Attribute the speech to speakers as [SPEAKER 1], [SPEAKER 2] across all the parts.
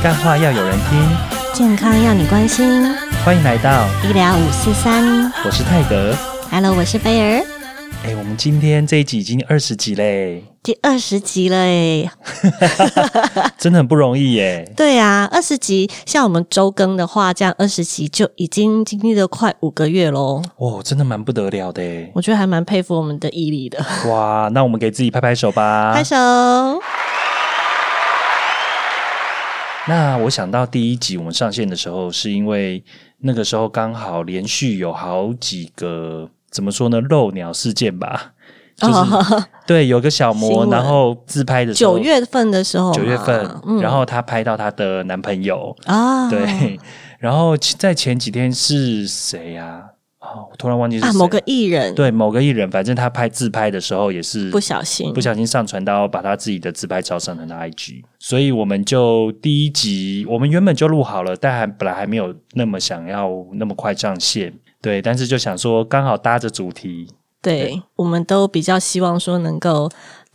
[SPEAKER 1] 干话要有人听，
[SPEAKER 2] 健康要你关心。
[SPEAKER 1] 欢迎来到
[SPEAKER 2] 医疗五四三
[SPEAKER 1] 我是泰德。
[SPEAKER 2] ，Hello，我是贝儿，
[SPEAKER 1] 哎，我们今天这一集已经二十集嘞，
[SPEAKER 2] 第二十集了哎。
[SPEAKER 1] 真的很不容易耶。
[SPEAKER 2] 对啊，二十集，像我们周更的话，这样二十集就已经经历了快五个月喽。
[SPEAKER 1] 哦，真的蛮不得了的。
[SPEAKER 2] 我觉得还蛮佩服我们的毅力的。
[SPEAKER 1] 哇，那我们给自己拍拍手吧。
[SPEAKER 2] 拍手。
[SPEAKER 1] 那我想到第一集我们上线的时候，是因为那个时候刚好连续有好几个怎么说呢漏鸟事件吧，就是、
[SPEAKER 2] 哦，
[SPEAKER 1] 对有个小
[SPEAKER 2] 魔，
[SPEAKER 1] 然后自拍的时候。
[SPEAKER 2] 九月份的时候，
[SPEAKER 1] 九月份，
[SPEAKER 2] 嗯。
[SPEAKER 1] 然后她拍到她的男朋友，
[SPEAKER 2] 啊，
[SPEAKER 1] 对，然后在前几天是谁呀、啊？我突然忘记是谁
[SPEAKER 2] 啊，某个艺人。
[SPEAKER 1] 对某个艺人，反正他拍自拍的时候也是
[SPEAKER 2] 不小心。
[SPEAKER 1] 不小心上传到把他自己的自拍照上传到 IG，所以我们就第一集我们原本就录好了，但还本来还没有那么想要那么快上线，对，但是就想说刚好搭着主题，
[SPEAKER 2] 对，我们都比较希望说能够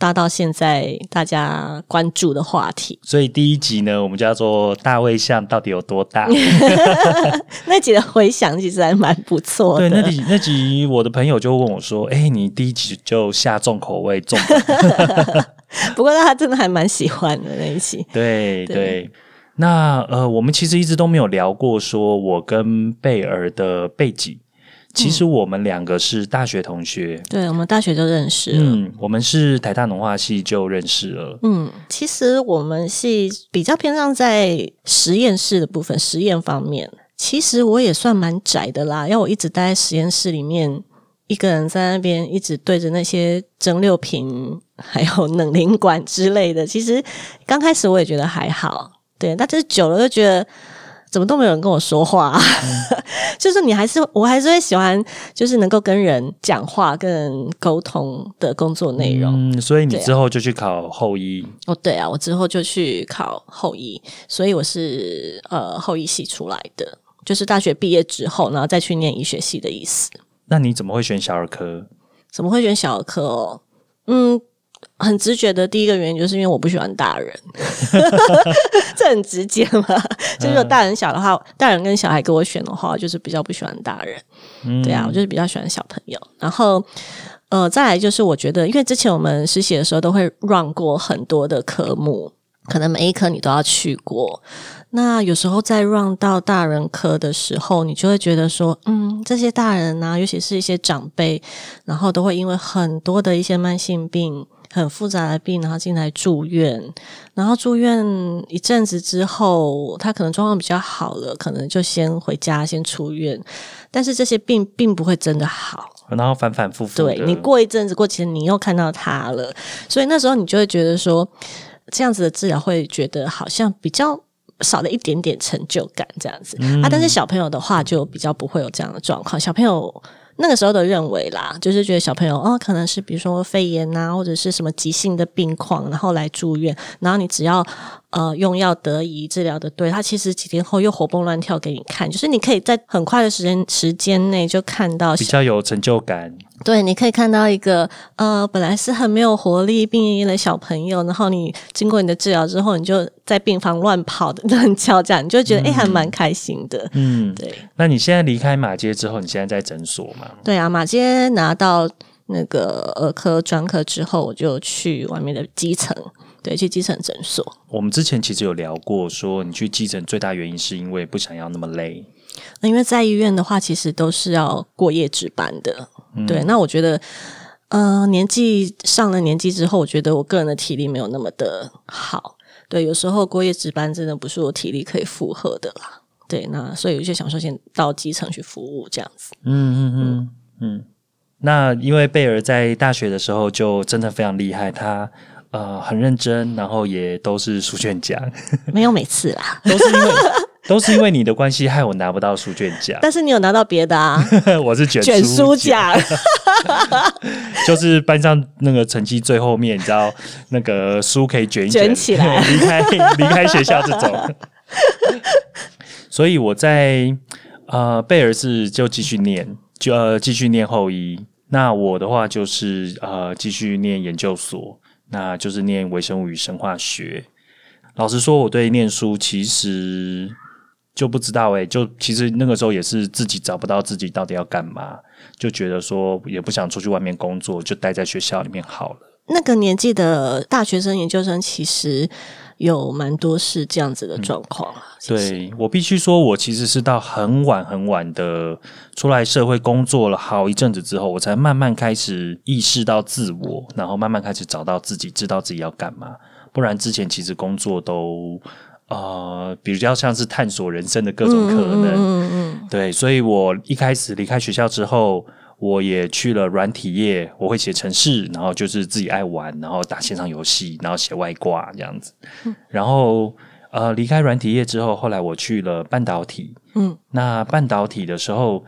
[SPEAKER 2] 搭到现在大家关注的话题。
[SPEAKER 1] 所以第一集呢，我们叫做大卫像到底有多大？
[SPEAKER 2] 那集的回响其实还蛮不错
[SPEAKER 1] 对，那集那集我的朋友就问我说：“哎、你第一集就下重口味重
[SPEAKER 2] 不过他真的还蛮喜欢的那一期。
[SPEAKER 1] 对
[SPEAKER 2] 对
[SPEAKER 1] 对，那呃，我们其实一直都没有聊过，说我跟贝尔的背景。其实我们两个是大学同学，
[SPEAKER 2] 对，我们大学就认识了。
[SPEAKER 1] 嗯，我们是台大农化系就认识了。
[SPEAKER 2] 嗯，其实我们系比较偏向在实验室的部分，实验方面。其实我也算蛮宅的啦，要我一直待在实验室里面，一个人在那边一直对着那些蒸馏瓶，还有冷凝管之类的。其实刚开始我也觉得还好，对，但就是久了就觉得。怎么都没有人跟我说话、就是你还是我还是会喜欢，就是能够跟人讲话、跟人沟通的工作内容。
[SPEAKER 1] 嗯，所以你之后就去考后医。
[SPEAKER 2] 哦，对啊，我之后就去考后医，所以我是呃后医系出来的，就是大学毕业之后，然后再去念医学系的意思。
[SPEAKER 1] 那你怎么会选小儿科？
[SPEAKER 2] 怎么会选小儿科哦？嗯，很直觉的第一个原因就是因为我不喜欢大人，这很直接嘛。就是如果大人小的话，大人跟小孩给我选的话，我就是比较不喜欢大人。
[SPEAKER 1] 嗯
[SPEAKER 2] 对啊，我就是比较喜欢小朋友。然后，呃，再来就是我觉得，因为之前我们实习的时候都会 run 过很多的科目，可能每一科你都要去过。那有时候在 run 到大人科的时候，你就会觉得说，嗯，这些大人啊，尤其是一些长辈，然后都会因为很多的一些慢性病。很复杂的病，然后进来住院，然后住院一阵子之后，他可能状况比较好了，可能就先回家，先出院。但是这些病并不会真的好，
[SPEAKER 1] 然后反反复复。
[SPEAKER 2] 对你过一阵子过几天，你又看到他了，所以那时候你就会觉得说，这样子的治疗会觉得好像比较少了一点点成就感，这样子、啊。但是小朋友的话就比较不会有这样的状况，小朋友。那个时候的认为啦，就是觉得小朋友哦，可能是比如说肺炎啊、或者是什么急性的病况，然后来住院，然后你只要呃用药得宜，治疗的对，他其实几天后又活蹦乱跳给你看，就是你可以在很快的时间时间内就看到
[SPEAKER 1] 比较有成就感。
[SPEAKER 2] 对，你可以看到一个呃，本来是很没有活力、病恹恹的小朋友，然后你经过你的治疗之后，你就在病房乱跑的 乱叫，这样你就觉得哎、诶还蛮开心的。
[SPEAKER 1] 嗯，
[SPEAKER 2] 对
[SPEAKER 1] 那你现在离开马街之后，你现在在诊所吗？
[SPEAKER 2] 对啊，马街拿到那个儿科专科之后，我就去外面的基层，对，去基层诊所。
[SPEAKER 1] 我们之前其实有聊过，说你去基层最大原因是因为不想要那么累。
[SPEAKER 2] 那因为在医院的话，其实都是要过夜值班的。对，那我觉得，呃，年纪上了年纪之后，我觉得我个人的体力没有那么的好。对，有时候过夜值班真的不是我体力可以负荷的啦。对，那所以有些想说，先到基层去服务这样子。
[SPEAKER 1] 嗯嗯嗯嗯。那因为贝尔在大学的时候就真的非常厉害，他呃很认真，然后也都是书卷奖，
[SPEAKER 2] 没有每次啦，
[SPEAKER 1] 都是因为都是因为你的关系，害我拿不到书卷奖。
[SPEAKER 2] 但是你有拿到别的啊，
[SPEAKER 1] 我是卷
[SPEAKER 2] 卷书
[SPEAKER 1] 奖，
[SPEAKER 2] 奖。
[SPEAKER 1] 就是班上那个成绩最后面，你知道那个书可以卷一
[SPEAKER 2] 卷起来
[SPEAKER 1] 离开离开学校这种。所以我在呃贝尔是就继续念，就呃继续念后医。那我的话就是呃继续念研究所，那就是念微生物与生化学。老实说，我对念书其实就不知道诶、就其实那个时候也是自己找不到自己到底要干嘛，就觉得说也不想出去外面工作，就待在学校里面好了。
[SPEAKER 2] 那个年纪的大学生、研究生，其实有蛮多是这样子的状况
[SPEAKER 1] 对我必须说，我其实是到很晚很晚的出来社会工作了好一阵子之后，我才慢慢开始意识到自我，然后慢慢开始找到自己，知道自己要干嘛。不然之前其实工作都呃比较像是探索人生的各种可能。
[SPEAKER 2] 嗯嗯
[SPEAKER 1] 对，所以我一开始离开学校之后，我也去了软体业，我会写程式，然后就是自己爱玩，然后打线上游戏，然后写外挂这样子。然后呃，离开软体业之后，后来我去了半导体。
[SPEAKER 2] 嗯，
[SPEAKER 1] 那半导体的时候，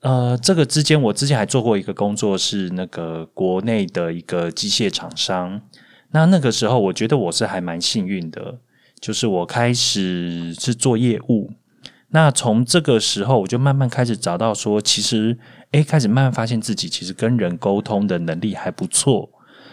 [SPEAKER 1] 呃，这个之间我之前还做过一个工作，是那个国内的一个机械厂商。那那个时候，我觉得我是还蛮幸运的，就是我开始是做业务。那从这个时候，我就慢慢开始找到说，其实，诶，开始慢慢发现自己其实跟人沟通的能力还不错，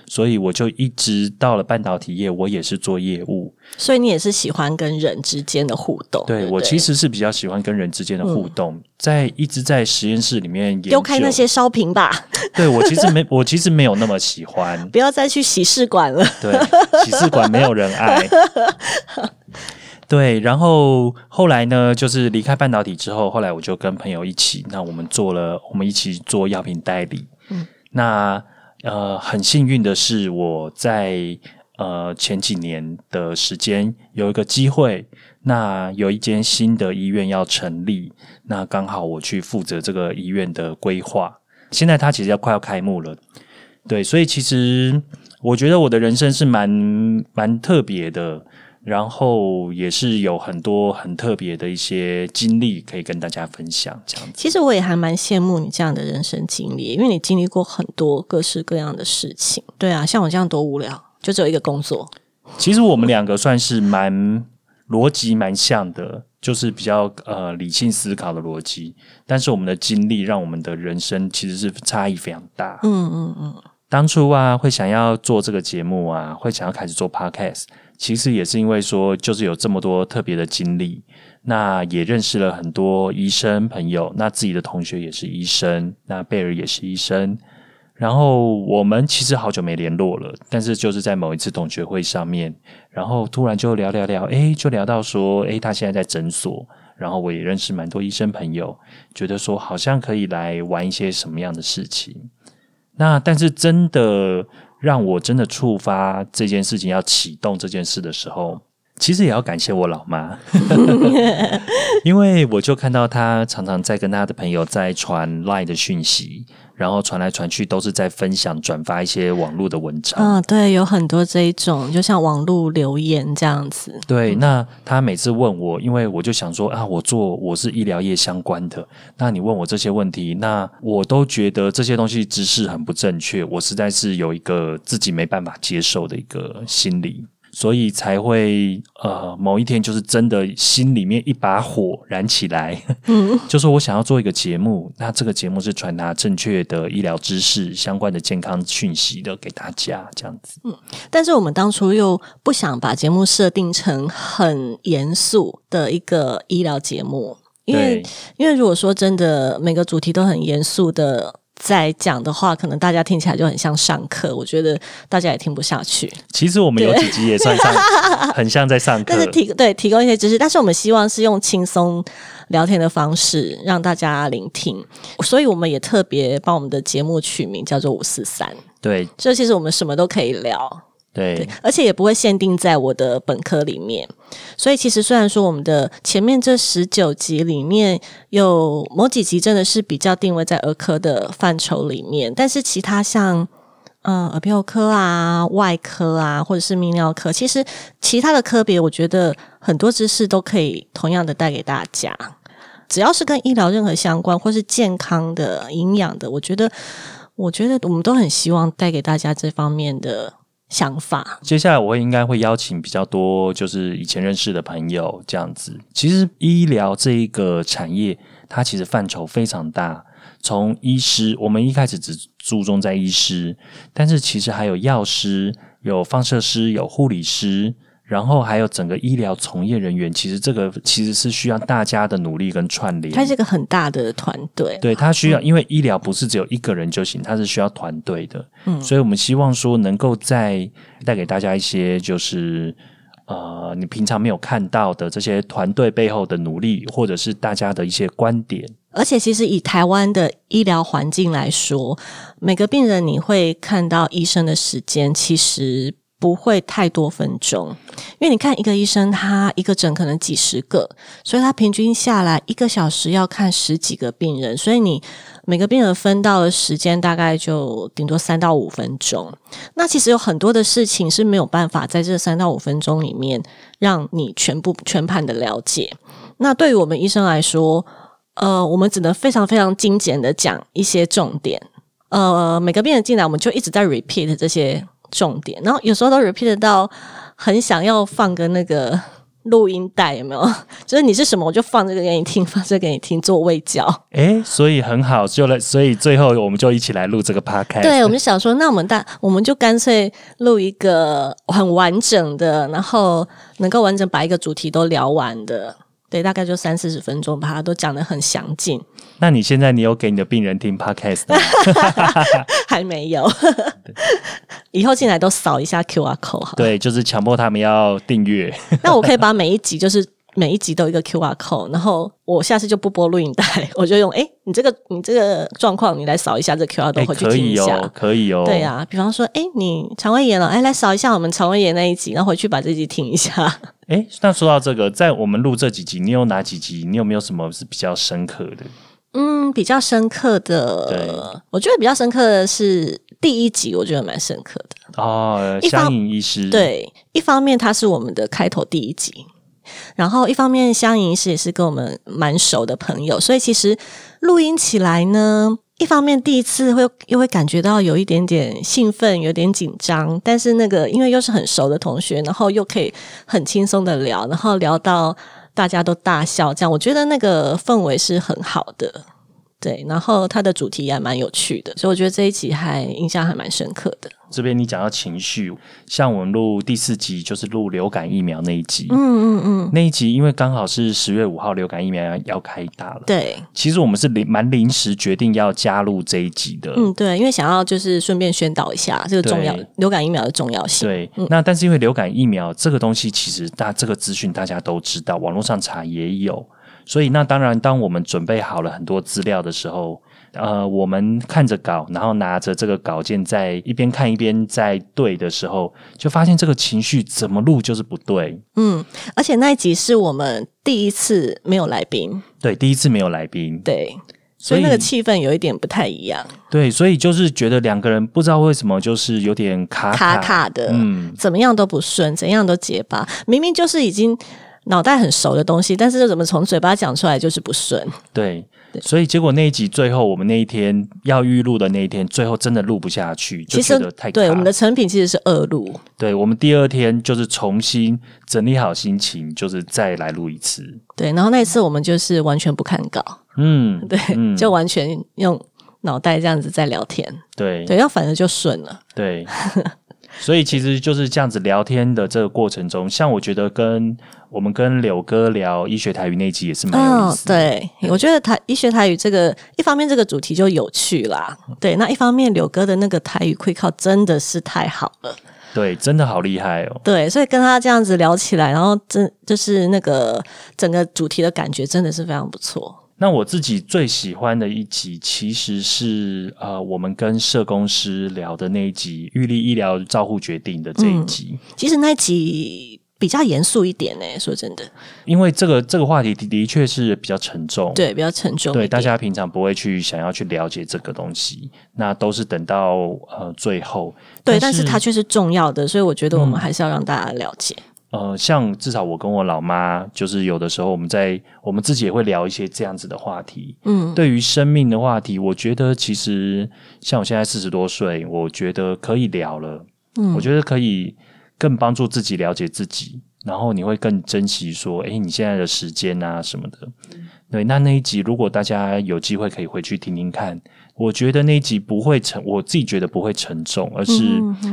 [SPEAKER 1] 所以我就一直到了半导体业，我也是做业务。
[SPEAKER 2] 所以你也是喜欢跟人之间的互动。
[SPEAKER 1] 对
[SPEAKER 2] 对
[SPEAKER 1] 我其实是比较喜欢跟人之间的互动，在一直在实验室里面
[SPEAKER 2] 丢开那些烧瓶吧，
[SPEAKER 1] 对我其实没，我其实没有那么喜欢。
[SPEAKER 2] 不要再去洗试管了。
[SPEAKER 1] 对，洗试管没有人爱。对，然后后来呢，就是离开半导体之后，后来我就跟朋友一起，那我们做了，我们一起做药品代理。嗯，那呃，很幸运的是，我在呃前几年的时间有一个机会，那有一间新的医院要成立，那刚好我去负责这个医院的规划。现在它其实要快要开幕了，对，所以其实我觉得我的人生是蛮蛮特别的，然后也是有很多很特别的一些经历可以跟大家分享，这样子。
[SPEAKER 2] 其实我也还蛮羡慕你这样的人生经历，因为你经历过很多各式各样的事情。对啊，像我这样多无聊，就只有一个工作。
[SPEAKER 1] 其实我们两个算是蛮逻辑蛮像的，就是比较呃理性思考的逻辑，但是我们的经历让我们的人生其实是差异非常大。
[SPEAKER 2] 嗯嗯嗯，
[SPEAKER 1] 当初啊，会想要做这个节目啊，会想要开始做 podcast，其实也是因为说，就是有这么多特别的经历，那也认识了很多医生朋友，那自己的同学也是医生，那贝尔也是医生，然后我们其实好久没联络了，但是就是在某一次同学会上面，然后突然就聊聊聊，诶，就聊到说，诶，他现在在诊所。然后我也认识蛮多医生朋友，觉得说好像可以来玩一些什么样的事情。那但是真的让我真的触发这件事情要启动这件事的时候，其实也要感谢我老妈，因为我就看到她常常在跟她的朋友在传 Line 的讯息，然后传来传去都是在分享转发一些网络的文章。
[SPEAKER 2] 嗯，对，有很多这一种，就像网络留言这样子。
[SPEAKER 1] 对，那他每次问我，因为我就想说啊，我做我是医疗业相关的，那你问我这些问题，那我都觉得这些东西知识很不正确，我实在是有一个自己没办法接受的一个心理，所以才会呃某一天就是真的心里面一把火燃起来，嗯，就说我想要做一个节目，那这个节目是传达正确的医疗知识、相关的健康讯息的给大家，这样子。
[SPEAKER 2] 嗯但是我们当初又不想把节目设定成很严肃的一个医疗节目，因为因为如果说真的每个主题都很严肃的在讲的话，可能大家听起来就很像上课，我觉得大家也听不下去。
[SPEAKER 1] 其实我们有几集也算上，很像在上课
[SPEAKER 2] 但。是提对提供一些知识，但是我们希望是用轻松聊天的方式让大家聆听，所以我们也特别帮我们的节目取名叫做五四三，
[SPEAKER 1] 对
[SPEAKER 2] 所以其实我们什么都可以聊。
[SPEAKER 1] 对，
[SPEAKER 2] 而且也不会限定在我的本科里面。所以其实虽然说我们的前面这十九集里面有某几集真的是比较定位在儿科的范畴里面，但是其他像嗯耳鼻喉科啊、外科啊，或者是泌尿科，其实其他的科别，我觉得很多知识都可以同样的带给大家。只要是跟医疗任何相关，或是健康的、营养的，我觉得，我觉得我们都很希望带给大家这方面的想法。
[SPEAKER 1] 接下来我会应该会邀请比较多，就是以前认识的朋友这样子。其实医疗这一个产业，它其实范畴非常大。从医师，我们一开始只注重在医师，但是其实还有药师、有放射师、有护理师，然后还有整个医疗从业人员，其实这个其实是需要大家的努力跟串联。
[SPEAKER 2] 它是一个很大的团队，
[SPEAKER 1] 对，它需要，因为医疗不是只有一个人就行，它是需要团队的。嗯，所以我们希望说，能够在带给大家一些，就是呃，你平常没有看到的这些团队背后的努力，或者是大家的一些观点。
[SPEAKER 2] 而且，其实以台湾的医疗环境来说，每个病人你会看到医生的时间，其实。不会太多分钟，因为你看一个医生，他一个诊可能几十个，所以他平均下来一个小时要看十几个病人，所以你每个病人分到的时间大概就顶多三到五分钟。那其实有很多的事情是没有办法在这三到五分钟里面让你全部全盘的了解。那对于我们医生来说，呃，我们只能非常非常精简的讲一些重点。呃，每个病人进来，我们就一直在 repeat 这些。重点，然后有时候都 repeat 到很想要放个那个 录音带，有没有？就是你是什么，我就放这个给你听，放这个给你听，做卫教。
[SPEAKER 1] 哎，所以很好，就来，所以最后我们就一起来录这个 podcast。
[SPEAKER 2] 对，我们想说，那我们大，我们就干脆录一个很完整的，然后能够完整把一个主题都聊完的。对，大概就三四十分钟，把它都讲的很详尽。
[SPEAKER 1] 那你现在你有给你的病人听 podcast 吗？
[SPEAKER 2] 还没有，以后进来都扫一下 QR code。
[SPEAKER 1] 对，就是强迫他们要订阅。
[SPEAKER 2] 那我可以把每一集就是。每一集都一个 Q R code，然后我下次就不播录音带，我就用哎，你这个你这个状况，你来扫一下这 Q R code 回去听一下，
[SPEAKER 1] 可以哦，
[SPEAKER 2] 对啊，比方说，哎，你肠胃炎了，哎，来扫一下我们肠胃炎那一集，然后回去把这集听一下。
[SPEAKER 1] 哎，那说到这个，在我们录这几集，你有哪几集？你有没有什么是比较深刻的？
[SPEAKER 2] 嗯，比较深刻的，我觉得比较深刻的是第一集，我觉得蛮深刻的
[SPEAKER 1] 哦。香影医师，
[SPEAKER 2] 对，一方面他是我们的开头第一集。然后，一方面香莹师也是跟我们蛮熟的朋友，所以其实录音起来呢，一方面第一次会又会感觉到有一点点兴奋，有点紧张，但是那个因为又是很熟的同学，然后又可以很轻松的聊，然后聊到大家都大笑，这样我觉得那个氛围是很好的。对，然后它的主题也蛮有趣的，所以我觉得这一集还印象还蛮深刻的。
[SPEAKER 1] 这边你讲到情绪，像我们录第四集就是录流感疫苗那一集，
[SPEAKER 2] 嗯嗯嗯，
[SPEAKER 1] 那一集因为刚好是十月五号流感疫苗要要开打了，
[SPEAKER 2] 对，
[SPEAKER 1] 其实我们是临蛮临时决定要加入这一集的，
[SPEAKER 2] 嗯对，因为想要就是顺便宣导一下这个重要流感疫苗的重要性，
[SPEAKER 1] 对，那但是因为流感疫苗这个东西，其实大这个资讯大家都知道，网络上查也有。所以，那当然，当我们准备好了很多资料的时候，呃，我们看着稿，然后拿着这个稿件，在一边看一边在对的时候，就发现这个情绪怎么录就是不对。
[SPEAKER 2] 嗯，而且那一集是我们第一次没有来宾，
[SPEAKER 1] 对，第一次没有来宾，
[SPEAKER 2] 对，所以那个气氛有一点不太一样。
[SPEAKER 1] 对，所以就是觉得两个人不知道为什么就是有点卡
[SPEAKER 2] 卡卡的，嗯，怎么样都不顺，怎样都结巴，明明就是已经。脑袋很熟的东西，但是怎么从嘴巴讲出来就是不顺。
[SPEAKER 1] 对，所以结果那一集最后，我们那一天要预录的那一天，最后真的录不下去，就觉得太
[SPEAKER 2] 对。我们的成品其实是二录，
[SPEAKER 1] 对我们第二天就是重新整理好心情，就是再来录一次。
[SPEAKER 2] 对，然后那一次我们就是完全不看稿，
[SPEAKER 1] 嗯，
[SPEAKER 2] 对，就完全用脑袋这样子在聊天。
[SPEAKER 1] 对，
[SPEAKER 2] 对，要反正就顺了。
[SPEAKER 1] 对。所以其实就是这样子聊天的这个过程中，像我觉得跟我们跟柳哥聊医学台语那集也是蛮有意思。
[SPEAKER 2] 对，我觉得台医学台语这个一方面这个主题就有趣啦，对，那一方面柳哥的那个台语会靠真的是太好了，
[SPEAKER 1] 对，真的好厉害哦。
[SPEAKER 2] 对，所以跟他这样子聊起来，然后真就是那个整个主题的感觉真的是非常不错。
[SPEAKER 1] 那我自己最喜欢的一集，其实是呃，我们跟社工师聊的那一集，玉立医疗照护决定的这一集。
[SPEAKER 2] 其实那一集比较严肃一点呢，说真的，
[SPEAKER 1] 因为这个这个话题的的确是比较沉重，
[SPEAKER 2] 对，比较沉重，
[SPEAKER 1] 对，大家平常不会去想要去了解这个东西，那都是等到呃最后，
[SPEAKER 2] 对，但是它却是重要的，所以我觉得我们还是要让大家了解。
[SPEAKER 1] 呃，像至少我跟我老妈，就是有的时候我们在我们自己也会聊一些这样子的话题。
[SPEAKER 2] 嗯，
[SPEAKER 1] 对于生命的话题，我觉得其实像我现在四十多岁，我觉得可以聊了。嗯，我觉得可以更帮助自己了解自己，然后你会更珍惜说，哎，你现在的时间啊什么的。对，那那一集如果大家有机会可以回去听听看，我觉得那一集不会沉，我自己觉得不会沉重，而是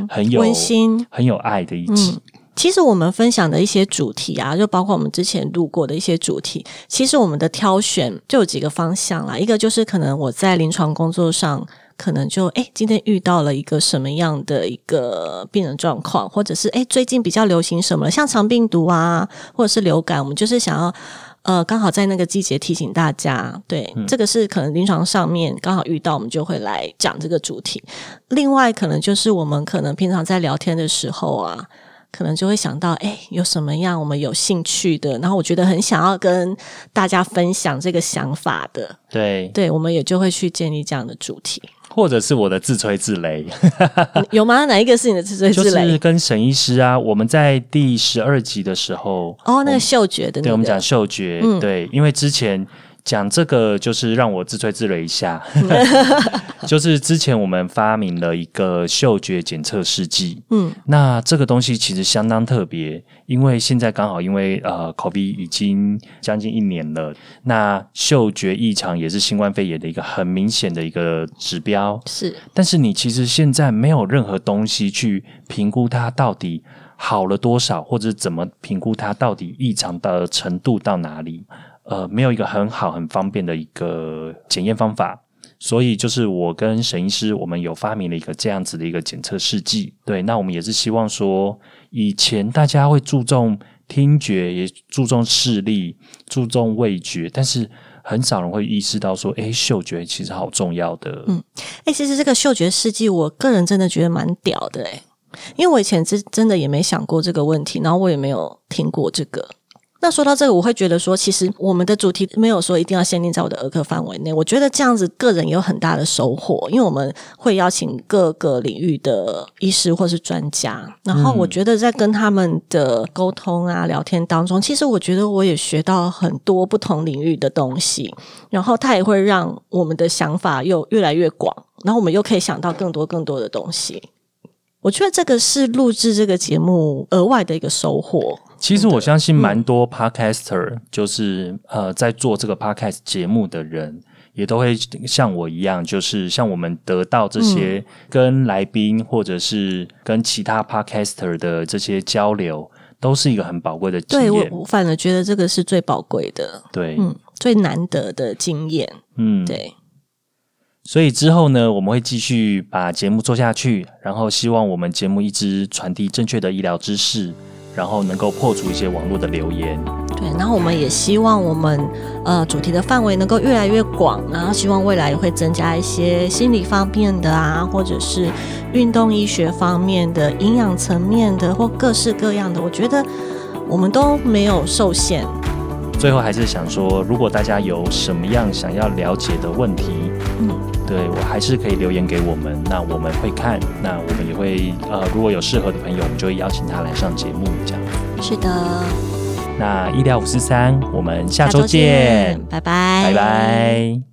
[SPEAKER 1] 很有
[SPEAKER 2] 温馨、
[SPEAKER 1] 很有爱的一集。
[SPEAKER 2] 其实我们分享的一些主题啊，就包括我们之前录过的一些主题，其实我们的挑选就有几个方向啦。一个就是可能我在临床工作上，可能就诶今天遇到了一个什么样的一个病人状况，或者是诶最近比较流行什么，像肠病毒啊，或者是流感，我们就是想要。呃，刚好在那个季节提醒大家，对，这个是可能临床上面刚好遇到，我们就会来讲这个主题。另外，可能就是我们可能平常在聊天的时候啊，可能就会想到，哎，有什么样我们有兴趣的，然后我觉得很想要跟大家分享这个想法的，
[SPEAKER 1] 对，
[SPEAKER 2] 对，我们也就会去建立这样的主题。
[SPEAKER 1] 或者是我的自吹自擂，
[SPEAKER 2] 有吗？哪一个是你的自吹自擂？
[SPEAKER 1] 就是跟沈医师啊，我们在第十二集的时候，
[SPEAKER 2] 哦，那个嗅觉的，
[SPEAKER 1] 对，我们讲嗅觉，对，因为之前。讲这个就是让我自吹自擂一下，就是之前我们发明了一个嗅觉检测试剂，嗯，那这个东西其实相当特别，因为现在刚好因为呃，COVID 已经将近一年了，那嗅觉异常也是新冠肺炎的一个很明显的一个指标，
[SPEAKER 2] 是，
[SPEAKER 1] 但是你其实现在没有任何东西去评估它到底好了多少，或者怎么评估它到底异常的程度到哪里。呃，没有一个很好、很方便的一个检验方法，所以就是我跟沈医师，我们有发明了一个这样子的一个检测试剂。对，那我们也是希望说，以前大家会注重听觉，也注重视力，注重味觉，但是很少人会意识到说，哎，嗅觉其实好重要的。
[SPEAKER 2] 嗯，哎，其实这个嗅觉试剂，我个人真的觉得蛮屌的，哎，因为我以前真真的也没想过这个问题，然后我也没有听过这个。那说到这个，我会觉得说，其实我们的主题没有说一定要限定在我的儿科范围内。我觉得这样子个人有很大的收获，因为我们会邀请各个领域的医师或是专家，然后我觉得在跟他们的沟通啊、聊天当中，其实我觉得我也学到很多不同领域的东西，然后它也会让我们的想法又越来越广，然后我们又可以想到更多更多的东西。我觉得这个是录制这个节目额外的一个收获。
[SPEAKER 1] 其实我相信蛮多 podcaster，就是呃，在做这个 podcast 节目的人，也都会像我一样，就是像我们得到这些跟来宾或者是跟其他 podcaster 的这些交流，都是一个很宝贵的经验。
[SPEAKER 2] 对我反而觉得这个是最宝贵的，
[SPEAKER 1] 对，
[SPEAKER 2] 嗯，最难得的经验，嗯，对。
[SPEAKER 1] 所以之后呢，我们会继续把节目做下去，然后希望我们节目一直传递正确的医疗知识。然后能够破除一些网络的留言，
[SPEAKER 2] 对。然后我们也希望我们呃主题的范围能够越来越广，然后希望未来也会增加一些心理方面的啊，或者是运动医学方面的、营养层面的，或各式各样的。我觉得我们都没有受限。
[SPEAKER 1] 最后还是想说，如果大家有什么样想要了解的问题，嗯。对我还是可以留言给我们，那我们会看，那我们也会呃，如果有适合的朋友，我们就会邀请他来上节目，这样。
[SPEAKER 2] 是的。
[SPEAKER 1] 那医疗五四三，我们下周见，
[SPEAKER 2] 拜拜，
[SPEAKER 1] 拜拜。